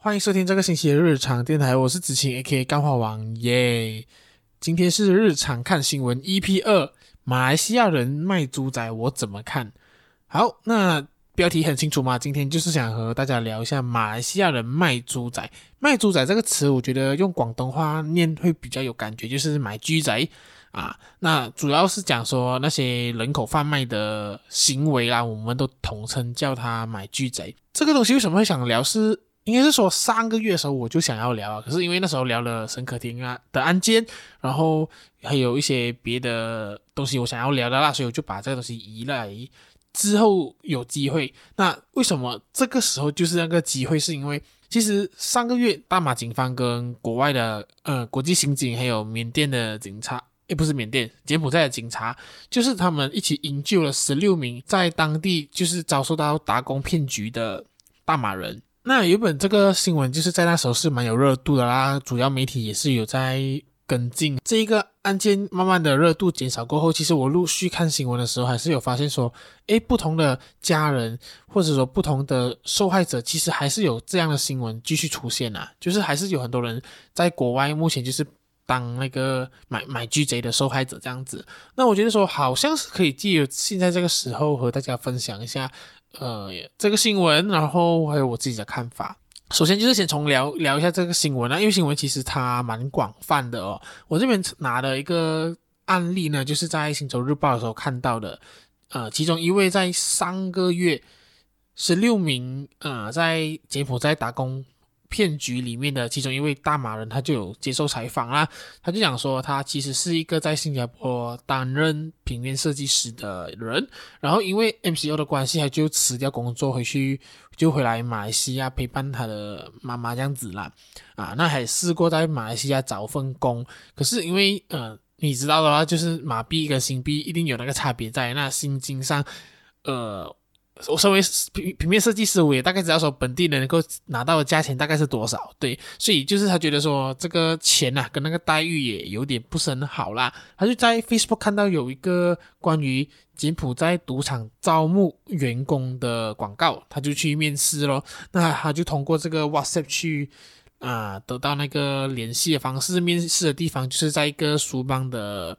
欢迎收听这个星期的日常电台，我是子晴 A.K.A 干话王耶。今天是日常看新闻 EP 二，马来西亚人卖猪仔我怎么看？好，那标题很清楚嘛，今天就是想和大家聊一下马来西亚人卖猪仔。卖猪仔这个词，我觉得用广东话念会比较有感觉，就是买猪仔啊。那主要是讲说那些人口贩卖的行为啦，我们都统称叫他买猪仔。这个东西为什么会想聊是？应该是说上个月的时候我就想要聊啊，可是因为那时候聊了沈可婷啊的案件，然后还有一些别的东西我想要聊的啦，所以我就把这个东西移来之后有机会。那为什么这个时候就是那个机会？是因为其实上个月大马警方跟国外的呃国际刑警还有缅甸的警察，诶不是缅甸，柬埔寨的警察，就是他们一起营救了十六名在当地就是遭受到打工骗局的大马人。那原本这个新闻就是在那时候是蛮有热度的啦，主要媒体也是有在跟进这一个案件。慢慢的热度减少过后，其实我陆续看新闻的时候，还是有发现说，诶，不同的家人或者说不同的受害者，其实还是有这样的新闻继续出现啊，就是还是有很多人在国外目前就是当那个买买巨贼的受害者这样子。那我觉得说，好像是可以借由现在这个时候和大家分享一下。呃，这个新闻，然后还有我自己的看法。首先就是先从聊聊一下这个新闻啊，因为新闻其实它蛮广泛的哦。我这边拿的一个案例呢，就是在《星洲日报》的时候看到的。呃，其中一位在上个月十六名呃在柬埔寨打工。骗局里面的其中一位大马人，他就有接受采访啦。他就讲说，他其实是一个在新加坡担任平面设计师的人，然后因为 MCO 的关系，他就辞掉工作回去，就回来马来西亚陪伴他的妈妈这样子啦。啊，那还试过在马来西亚找份工，可是因为呃，你知道的话，就是马币跟新币一定有那个差别在那薪金上，呃。我身为平平面设计师，我也大概知道说本地人能够拿到的价钱大概是多少，对，所以就是他觉得说这个钱呐、啊，跟那个待遇也有点不是很好啦。他就在 Facebook 看到有一个关于柬埔寨赌场招募员工的广告，他就去面试咯。那他就通过这个 WhatsApp 去啊、得到那个联系的方式，面试的地方就是在一个苏邦的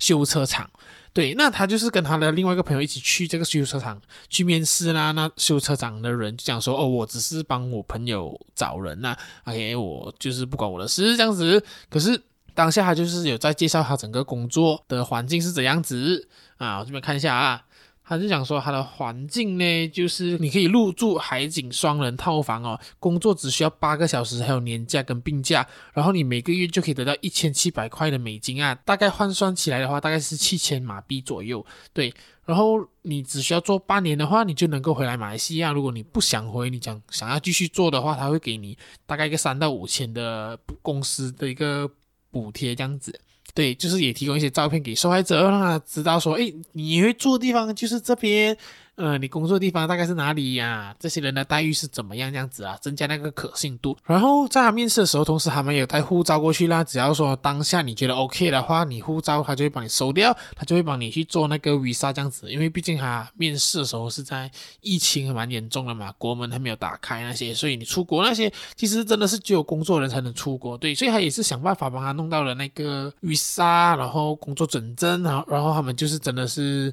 修车厂。对，那他就是跟他的另外一个朋友一起去这个修车厂去面试啦。那修车厂的人就讲说：“哦，我只是帮我朋友找人呐，OK，我就是不管我的事这样子。”可是当下他就是有在介绍他整个工作的环境是怎样子啊，我这边看一下啊。他就讲说，他的环境呢，就是你可以入住海景双人套房哦，工作只需要八个小时，还有年假跟病假，然后你每个月就可以得到一千七百块的美金啊，大概换算起来的话，大概是七千马币左右。对，然后你只需要做半年的话，你就能够回来马来西亚。如果你不想回，你讲想要继续做的话，他会给你大概一个三到五千的公司的一个补贴这样子。对，就是也提供一些照片给受害者，让他知道说，哎，你会住的地方就是这边。呃，你工作的地方大概是哪里呀、这些人的待遇是怎么样？这样子啊，增加那个可信度。然后在他面试的时候，同时他们有带护照过去啦。只要说当下你觉得 OK 的话，你护照他就会帮你收掉，他就会帮你去做那个 visa 这样子。因为毕竟他面试的时候是在疫情蛮严重的嘛，国门还没有打开那些，所以你出国那些其实真的是只有工作人才能出国。对，所以他也是想办法帮他弄到了那个 visa，然后工作准证，然后然后他们就是真的是。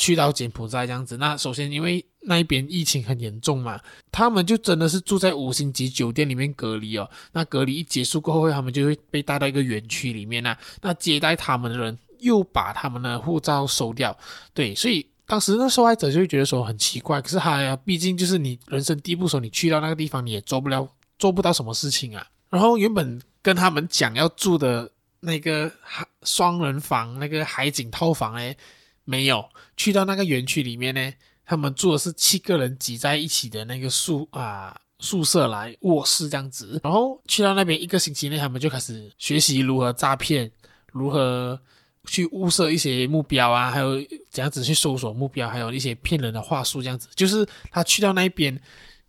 去到柬埔寨这样子，那首先因为那一边疫情很严重嘛，他们就真的是住在五星级酒店里面隔离哦。那隔离一结束过后，他们就会被带到一个园区里面啊。那接待他们的人又把他们的护照收掉，对，所以当时那受害者就会觉得说很奇怪。可是他呀，毕竟就是你人生地不熟，你去到那个地方你也做不了，做不到什么事情啊。然后原本跟他们讲要住的那个双人房，那个海景套房诶。没有去到那个园区里面呢，他们住的是七个人挤在一起的那个宿啊宿舍来卧室这样子，然后去到那边一个星期内，他们就开始学习如何诈骗，如何去物色一些目标啊，还有怎样子去搜索目标，还有一些骗人的话术这样子。就是他去到那边，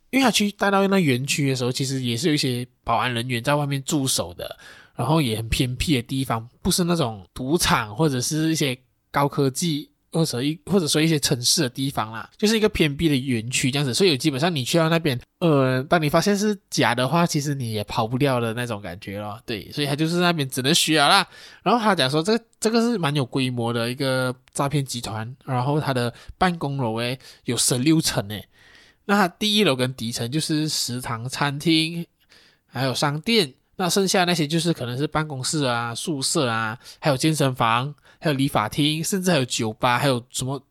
因为他去带到那园区的时候，其实也是有一些保安人员在外面驻守的，然后也很偏僻的地方，不是那种赌场或者是一些高科技。或者一或者说一些城市的地方啦，就是一个偏僻的园区这样子，所以基本上你去到那边，呃，当你发现是假的话，其实你也跑不掉的那种感觉咯。对，所以他就是那边只能学了啦。然后他讲说，这个这个是蛮有规模的一个诈骗集团，然后他的办公楼诶有十六层诶，那他第一楼跟底层就是食堂、餐厅，还有商店。那剩下那些就是可能是办公室啊、宿舍啊，还有健身房，还有理发厅，甚至还有酒吧，还有什么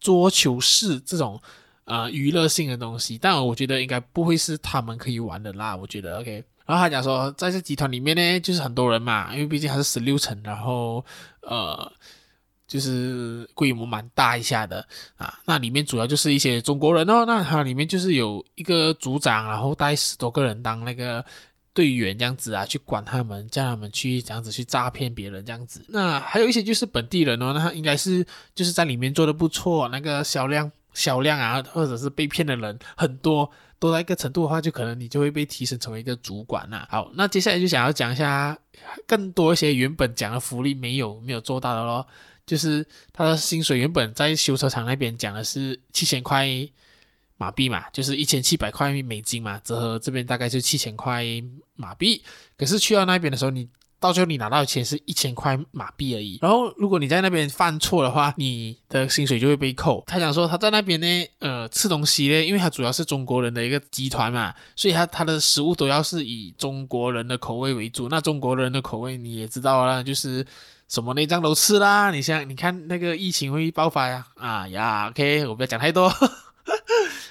桌球室这种呃娱乐性的东西。但我觉得应该不会是他们可以玩的啦。我觉得 OK。然后他讲说，在这集团里面呢，就是很多人嘛，因为毕竟还是十六层，然后呃，就是规模蛮大一下的啊。那里面主要就是一些中国人哦。那它里面就是有一个组长，然后带十多个人当那个。队员这样子啊，去管他们，叫他们去这样子去诈骗别人这样子。那还有一些就是本地人哦，那他应该是就是在里面做的不错，那个销量销量啊，或者是被骗的人很多，多到一个程度的话，就可能你就会被提升成为一个主管呐。好，那接下来就想要讲一下更多一些原本讲的福利没有没有做到的咯，就是他的薪水原本在修车厂那边讲的是七千块。马币嘛，就是一千七百块美金嘛，折合这边大概就七千块马币。可是去到那边的时候，你到最后你拿到的钱是一千块马币而已。然后如果你在那边犯错的话，你的薪水就会被扣。他讲说他在那边呢，呃，吃东西呢，因为他主要是中国人的一个集团嘛，所以他他的食物都要是以中国人的口味为主。那中国人的口味你也知道啦，就是什么内脏都吃啦。你像你看那个疫情会爆发呀，啊呀，OK，我不要讲太多。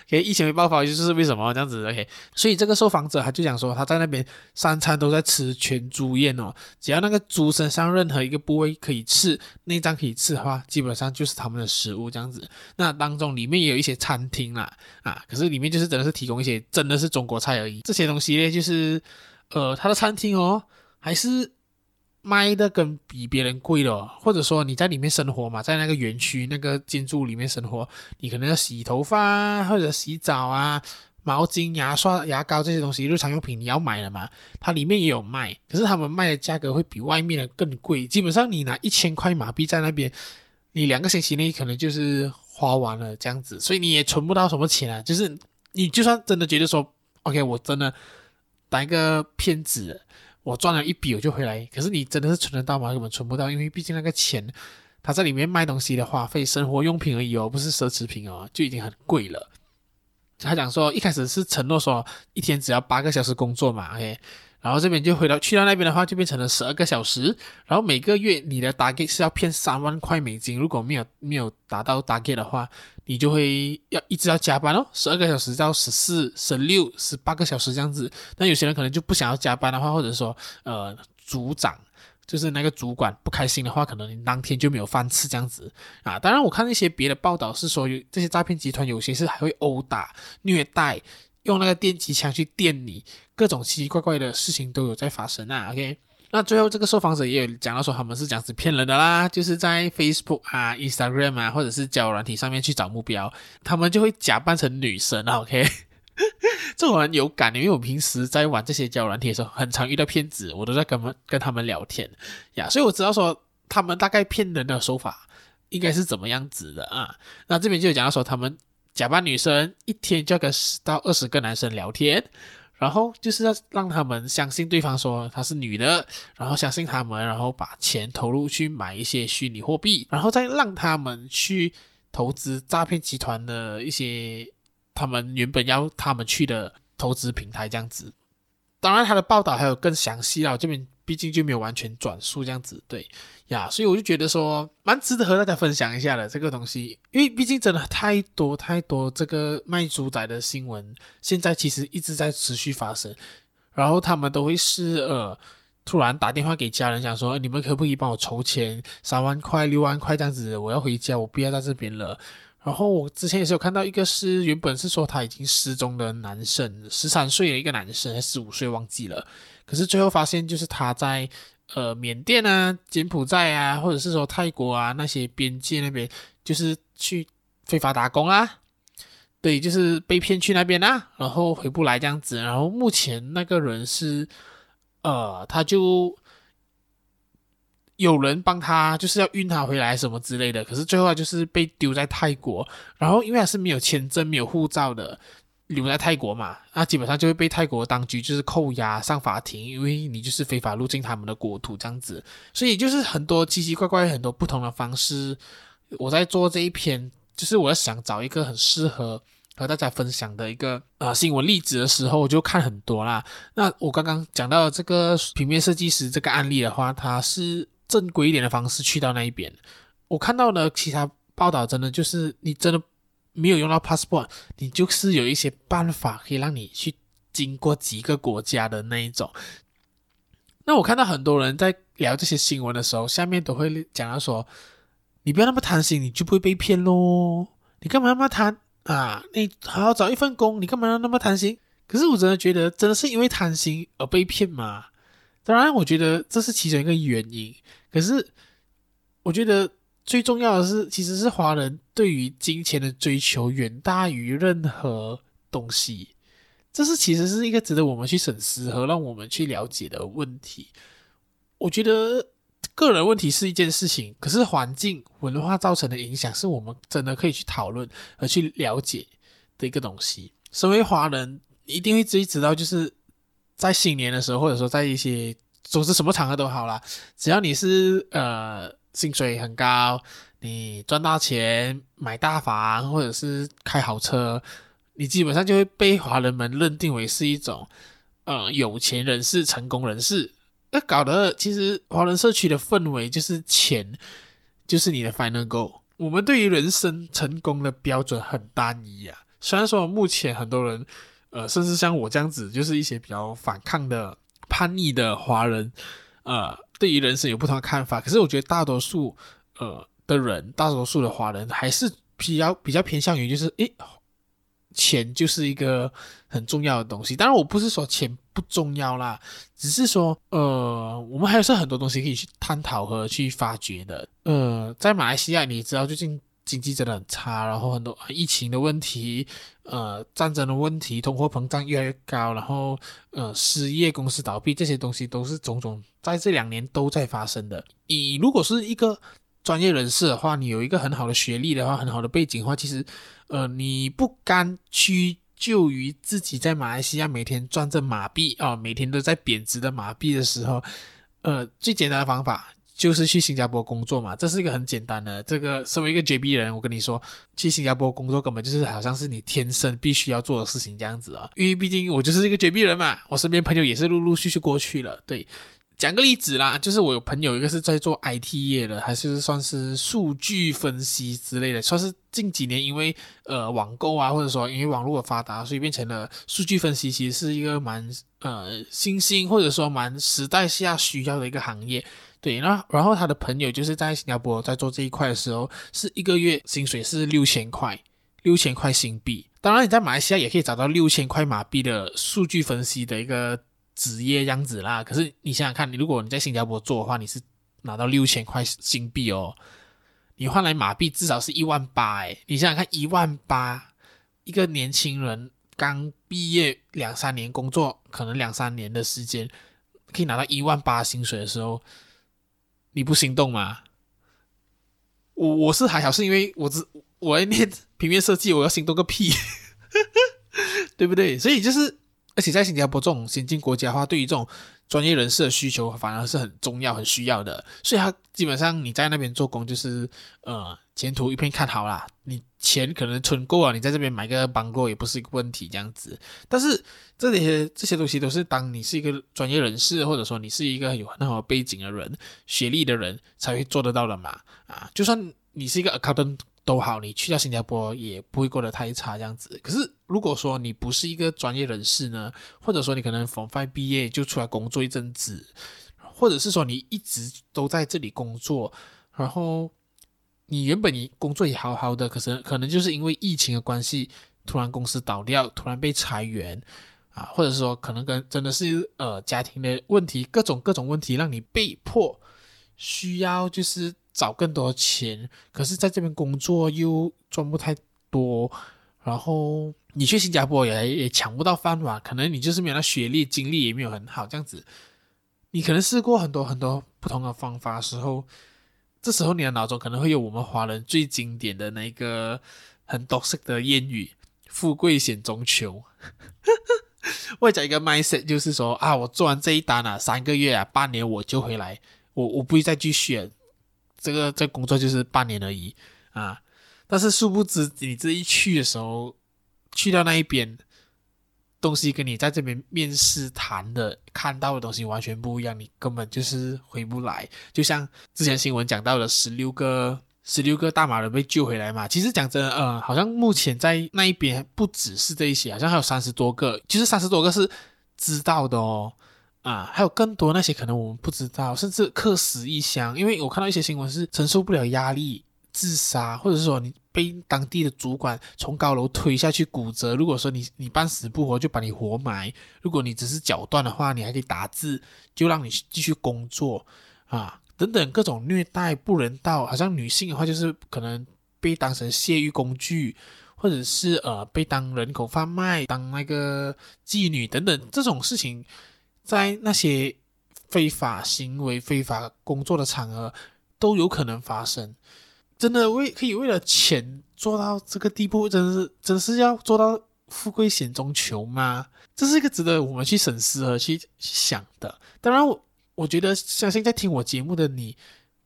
OK，疫情没爆发就是为什么这样子？OK，所以这个受访者他就讲说，他在那边三餐都在吃全猪宴哦，只要那个猪身上任何一个部位可以吃，内脏可以吃的话，基本上就是他们的食物这样子。那当中里面也有一些餐厅啦，啊，可是里面就是真的是提供一些真的是中国菜而已。这些东西呢，就是呃，他的餐厅哦，还是。卖的跟比别人贵的，或者说你在里面生活嘛，在那个园区那个建筑里面生活，你可能要洗头发或者洗澡啊，毛巾、牙刷、牙膏这些东西日常用品你要买了嘛，它里面也有卖，可是他们卖的价格会比外面的更贵。基本上你拿一千块马币在那边，你两个星期内可能就是花完了这样子，所以你也存不到什么钱啊。就是你就算真的觉得说，OK，我真的当一个骗子。我赚了一笔我就回来，可是你真的是存得到吗？根本存不到，因为毕竟那个钱，他在里面卖东西的花费，生活用品而已哦，不是奢侈品哦，就已经很贵了。他讲说一开始是承诺说一天只要八个小时工作嘛，OK。然后这边就回到去到那边的话，就变成了十二个小时。然后每个月你的 target 是要骗三万块美金，如果没有没有达到 target 的话，你就会要一直要加班哦，十二个小时到十四、十六、十八个小时这样子。那有些人可能就不想要加班的话，或者说呃组长就是那个主管不开心的话，可能你当天就没有饭吃这样子啊。当然我看一些别的报道是说，有这些诈骗集团有些是还会殴打、虐待。用那个电击枪去电你，各种奇奇怪怪的事情都有在发生啊。OK，那最后这个受访者也有讲到说，他们是这样子骗人的啦，就是在 Facebook 啊、Instagram 啊，或者是交友软体上面去找目标，他们就会假扮成女生啊。OK，这种人有感，因为我平时在玩这些交友软体的时候，很常遇到骗子，我都在跟他们跟他们聊天呀，所以我知道说他们大概骗人的手法应该是怎么样子的啊。那这边就讲到说他们。假扮女生，一天就要跟十到二十个男生聊天，然后就是要让他们相信对方说她是女的，然后相信他们，然后把钱投入去买一些虚拟货币，然后再让他们去投资诈骗集团的一些他们原本要他们去的投资平台这样子。当然，他的报道还有更详细啊，这边。毕竟就没有完全转述这样子，对呀，所以我就觉得说蛮值得和大家分享一下的这个东西，因为毕竟真的太多太多这个卖猪仔的新闻，现在其实一直在持续发生，然后他们都会是呃突然打电话给家人，讲说你们可不可以帮我筹钱三万块六万块这样子，我要回家，我不要在这边了。然后我之前也是有看到一个是原本是说他已经失踪的男生，十三岁的一个男生，还十五岁忘记了。可是最后发现，就是他在呃缅甸啊、柬埔寨啊，或者是说泰国啊那些边界那边，就是去非法打工啊，对，就是被骗去那边啊，然后回不来这样子。然后目前那个人是呃，他就有人帮他，就是要运他回来什么之类的，可是最后就是被丢在泰国，然后因为他是没有签证、没有护照的，留在泰国嘛，那基本上就会被泰国当局就是扣押上法庭，因为你就是非法入境他们的国土这样子，所以就是很多奇奇怪怪、很多不同的方式。我在做这一篇，就是我要想找一个很适合。和大家分享的一个呃新闻例子的时候，我就看很多啦。那我刚刚讲到这个平面设计师这个案例的话，它是正规一点的方式去到那一边。我看到的其他报道，真的就是你真的没有用到 passport，你就是有一些办法可以让你去经过几个国家的那一种。那我看到很多人在聊这些新闻的时候，下面都会讲到说：“你不要那么贪心，你就不会被骗喽。你干嘛那么贪？”啊，你好好找一份工，你干嘛要那么贪心？可是我真的觉得，真的是因为贪心而被骗吗？当然，我觉得这是其中一个原因。可是，我觉得最重要的是，其实是华人对于金钱的追求远大于任何东西。这是其实是一个值得我们去审视和让我们去了解的问题。我觉得。个人问题是一件事情，可是环境文化造成的影响是我们真的可以去讨论和去了解的一个东西。身为华人，一定会自己知道，就是在新年的时候，或者说在一些总之什么场合都好啦，只要你是呃薪水很高，你赚大钱买大房或者是开好车，你基本上就会被华人们认定为是一种呃有钱人士、成功人士。那搞得其实华人社区的氛围就是钱，就是你的 final goal。我们对于人生成功的标准很单一啊。虽然说目前很多人，呃，甚至像我这样子，就是一些比较反抗的叛逆的华人，呃，对于人生有不同的看法。可是我觉得大多数呃的人，大多数的华人还是比较比较偏向于就是，诶。钱就是一个很重要的东西，当然我不是说钱不重要啦，只是说，呃，我们还是很多东西可以去探讨和去发掘的。呃，在马来西亚，你知道最近经济真的很差，然后很多疫情的问题，呃，战争的问题，通货膨胀越来越高，然后呃，失业、公司倒闭这些东西都是种种在这两年都在发生的。你如果是一个专业人士的话，你有一个很好的学历的话，很好的背景的话，其实，呃，你不甘屈就于自己在马来西亚每天赚着马币啊、哦，每天都在贬值的马币的时候，呃，最简单的方法就是去新加坡工作嘛，这是一个很简单的。这个身为一个 JB 人，我跟你说，去新加坡工作根本就是好像是你天生必须要做的事情这样子啊，因为毕竟我就是一个 JB 人嘛，我身边朋友也是陆陆续续过去了，对。讲个例子啦，就是我有朋友一个是在做 IT 业的，还是算是数据分析之类的，算是近几年因为呃网购啊，或者说因为网络的发达，所以变成了数据分析，其实是一个蛮呃新兴或者说蛮时代下需要的一个行业。对，那然后他的朋友就是在新加坡在做这一块的时候，是一个月薪水是六千块，六千块新币。当然你在马来西亚也可以找到六千块马币的数据分析的一个。职业样子啦，可是你想想看，你如果你在新加坡做的话，你是拿到六千块新币哦，你换来马币至少是一万八诶，你想想看，一万八，一个年轻人刚毕业两三年工作，可能两三年的时间，可以拿到一万八薪水的时候，你不心动吗？我我是还好，是因为我只我要念平面设计，我要心动个屁，对不对？所以就是。而且在新加坡这种先进国家的话，对于这种专业人士的需求反而是很重要、很需要的。所以，他基本上你在那边做工，就是呃前途一片看好啦。你钱可能存够了，你在这边买个邦哥也不是一个问题，这样子。但是这些这些东西都是当你是一个专业人士，或者说你是一个有很好背景的人、学历的人才会做得到的嘛。啊，就算你是一个 accountant。都好，你去到新加坡也不会过得太差这样子。可是如果说你不是一个专业人士呢，或者说你可能 Form 5毕业就出来工作一阵子，或者是说你一直都在这里工作，然后你原本你工作也好好的，可是可能就是因为疫情的关系，突然公司倒掉，突然被裁员啊，或者说可能跟真的是呃家庭的问题，各种各种问题让你被迫需要就是。找更多钱，可是在这边工作又赚不太多，然后你去新加坡也也抢不到饭碗，可能你就是没有那学历，经历也没有很好，这样子你可能试过很多很多不同的方法时候，这时候你的脑中可能会有我们华人最经典的那个很多色的谚语：“富贵险中求。”我讲一个 mindset，就是说啊，我做完这一单啊，三个月啊，半年我就回来，我我不会再继续，这个这工作就是半年而已啊。但是殊不知，你这一去的时候，去到那一边，东西跟你在这边面试谈的看到的东西完全不一样，你根本就是回不来。就像之前新闻讲到的，十六个十六个大马人被救回来嘛。其实讲真的，呃，好像目前在那一边不只是这一些，好像还有三十多个，就是三十多个是知道的哦。啊，还有更多那些可能我们不知道，甚至客死异乡。因为我看到一些新闻是承受不了压力。自杀，或者是说你被当地的主管从高楼推下去骨折。如果说你你半死不活，就把你活埋；如果你只是脚断的话，你还可以打字，就让你继续工作啊，等等各种虐待不人道。好像女性的话，就是可能被当成泄欲工具，或者是呃被当人口贩卖、当那个妓女等等这种事情，在那些非法行为、非法工作的场合都有可能发生。真的为可以为了钱做到这个地步，真是真是要做到富贵险中求吗？这是一个值得我们去审视和去想的。当然我，我觉得相信在听我节目的你，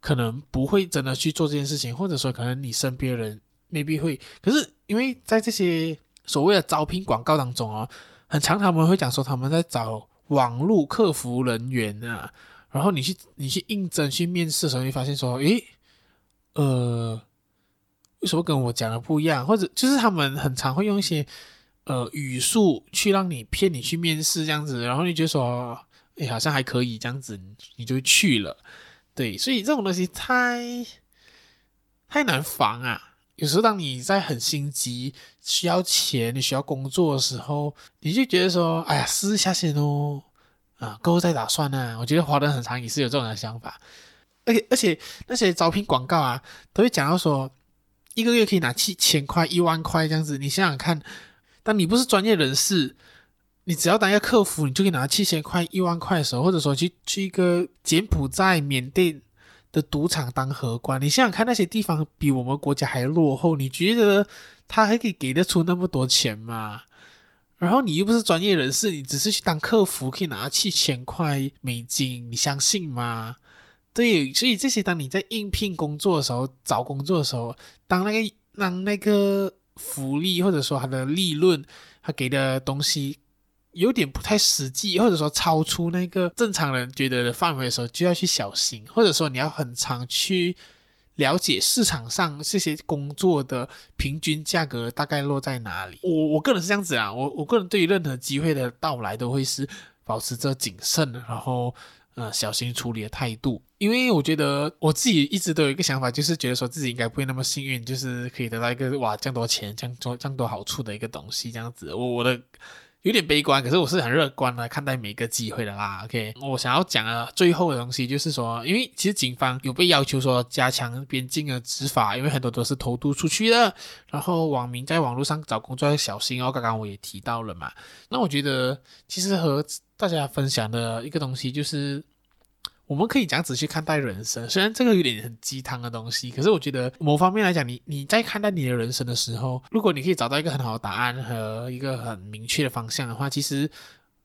可能不会真的去做这件事情，或者说可能你身边人未必会。可是因为在这些所谓的招聘广告当中啊，很常他们会讲说他们在找网络客服人员啊，然后你去你去应征去面试的时候，你发现说，诶。呃，为什么跟我讲的不一样？或者就是他们很常会用一些呃语速去让你骗你去面试这样子，然后你就说，哎，好像还可以这样子，你就去了。对，所以这种东西太太难防啊。有时候当你在很心急、需要钱、你需要工作的时候，你就觉得说，哎呀，试一下先哦，啊，过后再打算呢。我觉得华人很常也是有这种的想法。而且而且那些招聘广告啊，都会讲到说，一个月可以拿七千块、一万块这样子。你想想看，当你不是专业人士，你只要当一个客服，你就可以拿七千块、一万块的时候，或者说去去一个柬埔寨、缅甸的赌场当荷官，你想想看，那些地方比我们国家还落后，你觉得他还可以给得出那么多钱吗？然后你又不是专业人士，你只是去当客服，可以拿七千块美金，你相信吗？对，所以这些当你在应聘工作的时候，找工作的时候，当那个当那个福利或者说他的利润，他给的东西有点不太实际，或者说超出那个正常人觉得的范围的时候，就要去小心，或者说你要很常去了解市场上这些工作的平均价格大概落在哪里。我我个人是这样子啊，我我个人对于任何机会的到来都会是保持着谨慎，然后。呃，小心处理的态度，因为我觉得我自己一直都有一个想法，就是觉得说自己应该不会那么幸运，就是可以得到一个哇这样多钱、这样多这样多好处的一个东西，这样子。我我的有点悲观，可是我是很乐观的看待每个机会的啦。OK，我想要讲的最后的东西就是说，因为其实警方有被要求说加强边境的执法，因为很多都是偷渡出去的，然后网民在网络上找工作要小心哦。刚刚我也提到了嘛，那我觉得其实和大家分享的一个东西就是，我们可以这样子去看待人生。虽然这个有点很鸡汤的东西，可是我觉得某方面来讲，你你在看待你的人生的时候，如果你可以找到一个很好的答案和一个很明确的方向的话，其实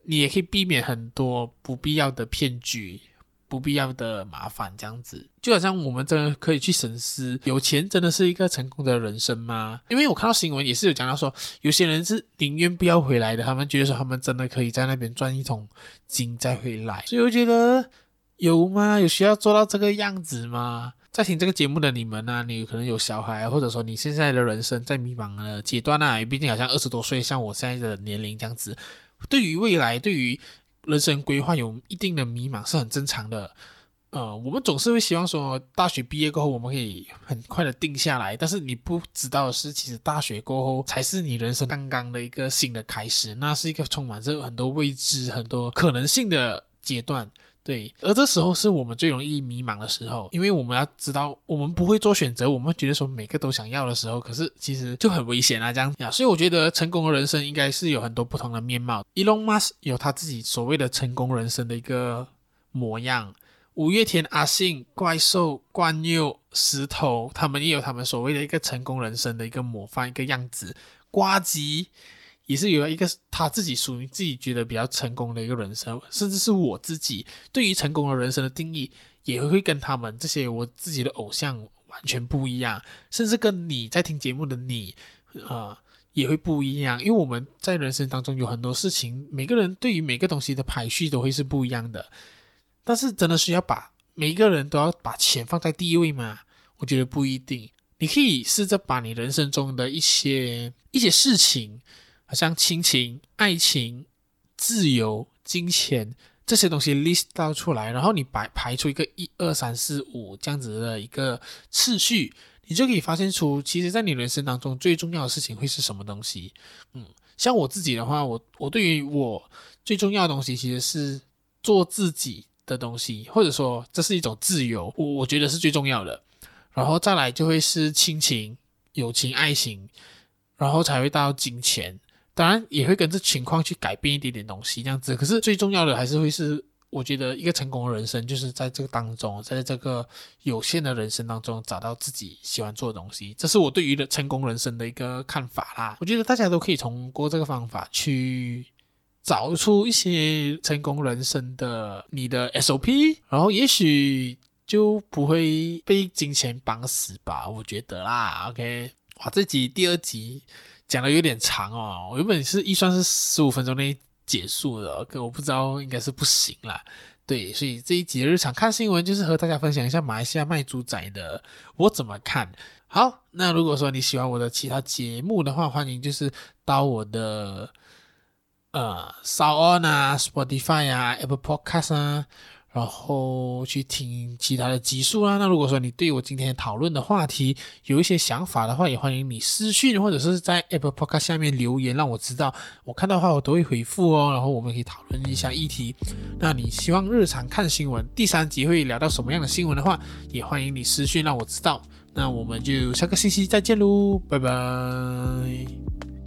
你也可以避免很多不必要的骗局、不必要的麻烦。这样子，就好像我们真的可以去深思：有钱真的是一个成功的人生吗？因为我看到新闻也是有讲到说，有些人是宁愿不要回来的，他们觉得说他们真的可以在那边赚一桶金再回来。所以我觉得。有吗？有需要做到这个样子吗？在听这个节目的你们呢、你可能有小孩，或者说你现在的人生在迷茫的阶段啊，毕竟好像二十多岁，像我现在的年龄这样子，对于未来，对于人生规划有一定的迷茫是很正常的。呃，我们总是会希望说，大学毕业过后我们可以很快的定下来，但是你不知道的是，其实大学过后才是你人生刚刚的一个新的开始，那是一个充满着很多未知、很多可能性的阶段。对，而这时候是我们最容易迷茫的时候，因为我们要知道，我们不会做选择，我们觉得说每个都想要的时候，可是其实就很危险啊，这样呀。所以我觉得成功的人生应该是有很多不同的面貌。Elon Musk 有他自己所谓的成功人生的一个模样。五月天、阿信、怪兽、冠佑、石头，他们也有他们所谓的一个成功人生的一个模范一个样子。呱吉也是有一个他自己属于自己觉得比较成功的一个人生，甚至是我自己对于成功的人生的定义，也会跟他们这些我自己的偶像完全不一样，甚至跟你在听节目的你，呃，也会不一样。因为我们在人生当中有很多事情，每个人对于每个东西的排序都会是不一样的。但是真的需要把每一个人都要把钱放在第一位吗？我觉得不一定。你可以试着把你人生中的一些一些事情，好像亲情、爱情、自由、金钱这些东西 list 到出来，然后你排排出一个一二三四五这样子的一个次序，你就可以发现出，其实在你人生当中最重要的事情会是什么东西。嗯，像我自己的话，我我对于我最重要的东西其实是做自己。的东西，或者说这是一种自由，我我觉得是最重要的。然后再来就会是亲情、友情、爱情，然后才会到金钱。当然也会跟着情况去改变一点点东西，这样子。可是最重要的还是会是，我觉得一个成功的人生就是在这个当中，在这个有限的人生当中找到自己喜欢做的东西。这是我对于的成功人生的一个看法啦。我觉得大家都可以通过这个方法去。找出一些成功人生的你的 SOP，然后也许就不会被金钱绑死吧，我觉得啦。OK，哇，这集第二集讲的有点长哦，我原本是预算是十五分钟内结束的，可我不知道应该是不行啦。对，所以这一集的日常看新闻就是和大家分享一下马来西亚卖猪仔的我怎么看。好，那如果说你喜欢我的其他节目的话，欢迎就是到我的。呃 s o u n 啊，Spotify 啊，Apple Podcast 啊，然后去听其他的集数啦。那如果说你对我今天讨论的话题有一些想法的话，也欢迎你私讯或者是在 Apple Podcast 下面留言，让我知道。我看到的话，我都会回复哦。然后我们可以讨论一下议题。那你希望日常看新闻第三集会聊到什么样的新闻的话，也欢迎你私讯让我知道。那我们就下个星期再见喽，拜拜。